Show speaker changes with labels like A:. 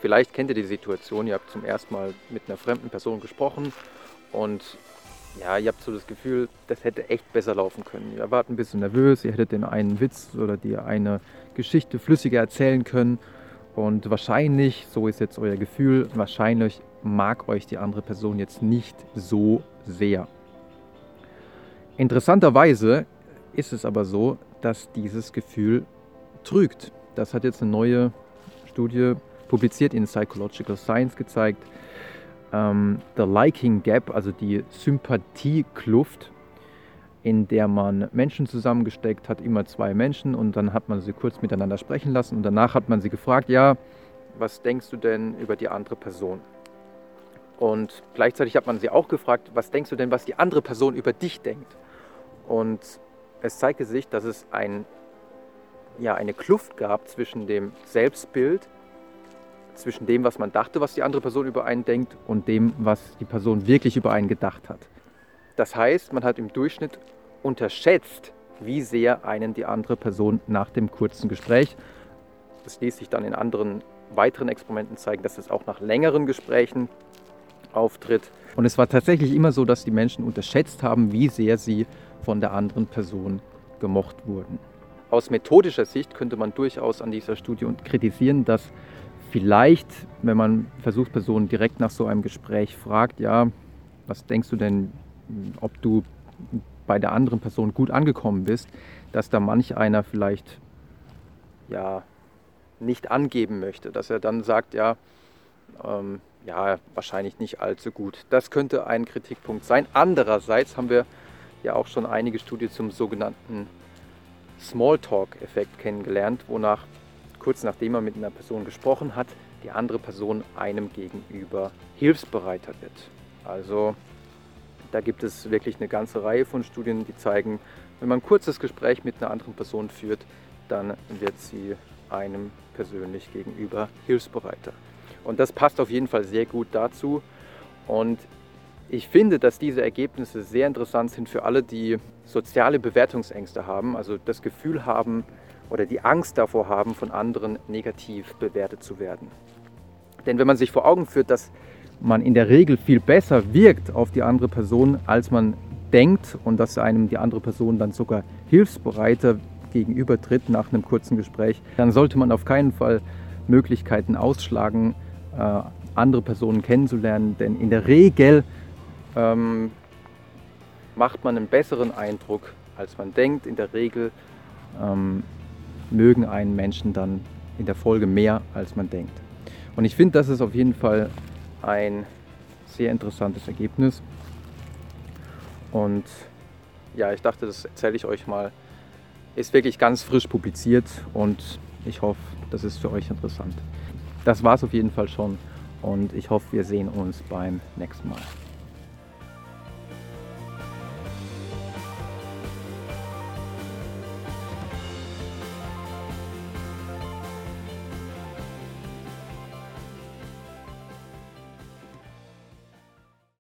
A: Vielleicht kennt ihr die Situation, ihr habt zum ersten Mal mit einer fremden Person gesprochen und ja, ihr habt so das Gefühl, das hätte echt besser laufen können. Ihr wart ein bisschen nervös, ihr hättet den einen Witz oder die eine Geschichte flüssiger erzählen können. Und wahrscheinlich, so ist jetzt euer Gefühl, wahrscheinlich mag euch die andere Person jetzt nicht so sehr. Interessanterweise ist es aber so, dass dieses Gefühl trügt. Das hat jetzt eine neue Studie publiziert in Psychological Science gezeigt ähm, The Liking Gap, also die Sympathiekluft, in der man Menschen zusammengesteckt hat, immer zwei Menschen und dann hat man sie kurz miteinander sprechen lassen und danach hat man sie gefragt, ja, was denkst du denn über die andere Person? Und gleichzeitig hat man sie auch gefragt, was denkst du denn, was die andere Person über dich denkt? Und es zeigte sich, dass es ein, ja, eine Kluft gab zwischen dem Selbstbild zwischen dem, was man dachte, was die andere Person über einen denkt und dem, was die Person wirklich über einen gedacht hat. Das heißt, man hat im Durchschnitt unterschätzt, wie sehr einen die andere Person nach dem kurzen Gespräch, das ließ sich dann in anderen weiteren Experimenten zeigen, dass es auch nach längeren Gesprächen auftritt. Und es war tatsächlich immer so, dass die Menschen unterschätzt haben, wie sehr sie von der anderen Person gemocht wurden. Aus methodischer Sicht könnte man durchaus an dieser Studie kritisieren, dass vielleicht, wenn man Versuchspersonen direkt nach so einem Gespräch fragt, ja, was denkst du denn, ob du bei der anderen Person gut angekommen bist, dass da manch einer vielleicht ja nicht angeben möchte, dass er dann sagt, ja, ähm, ja, wahrscheinlich nicht allzu gut. Das könnte ein Kritikpunkt sein. Andererseits haben wir ja auch schon einige Studien zum sogenannten Smalltalk-Effekt kennengelernt, wonach kurz nachdem man mit einer Person gesprochen hat, die andere Person einem gegenüber hilfsbereiter wird. Also da gibt es wirklich eine ganze Reihe von Studien, die zeigen, wenn man ein kurzes Gespräch mit einer anderen Person führt, dann wird sie einem persönlich gegenüber hilfsbereiter. Und das passt auf jeden Fall sehr gut dazu. Und ich finde, dass diese Ergebnisse sehr interessant sind für alle, die soziale Bewertungsängste haben, also das Gefühl haben, oder die Angst davor haben, von anderen negativ bewertet zu werden. Denn wenn man sich vor Augen führt, dass man in der Regel viel besser wirkt auf die andere Person, als man denkt und dass einem die andere Person dann sogar hilfsbereiter gegenübertritt nach einem kurzen Gespräch, dann sollte man auf keinen Fall Möglichkeiten ausschlagen, äh, andere Personen kennenzulernen, denn in der Regel ähm, macht man einen besseren Eindruck, als man denkt. In der Regel ähm, mögen einen Menschen dann in der Folge mehr, als man denkt. Und ich finde, das ist auf jeden Fall ein sehr interessantes Ergebnis. Und ja, ich dachte, das erzähle ich euch mal. Ist wirklich ganz frisch publiziert und ich hoffe, das ist für euch interessant. Das war es auf jeden Fall schon und ich hoffe, wir sehen uns beim nächsten Mal.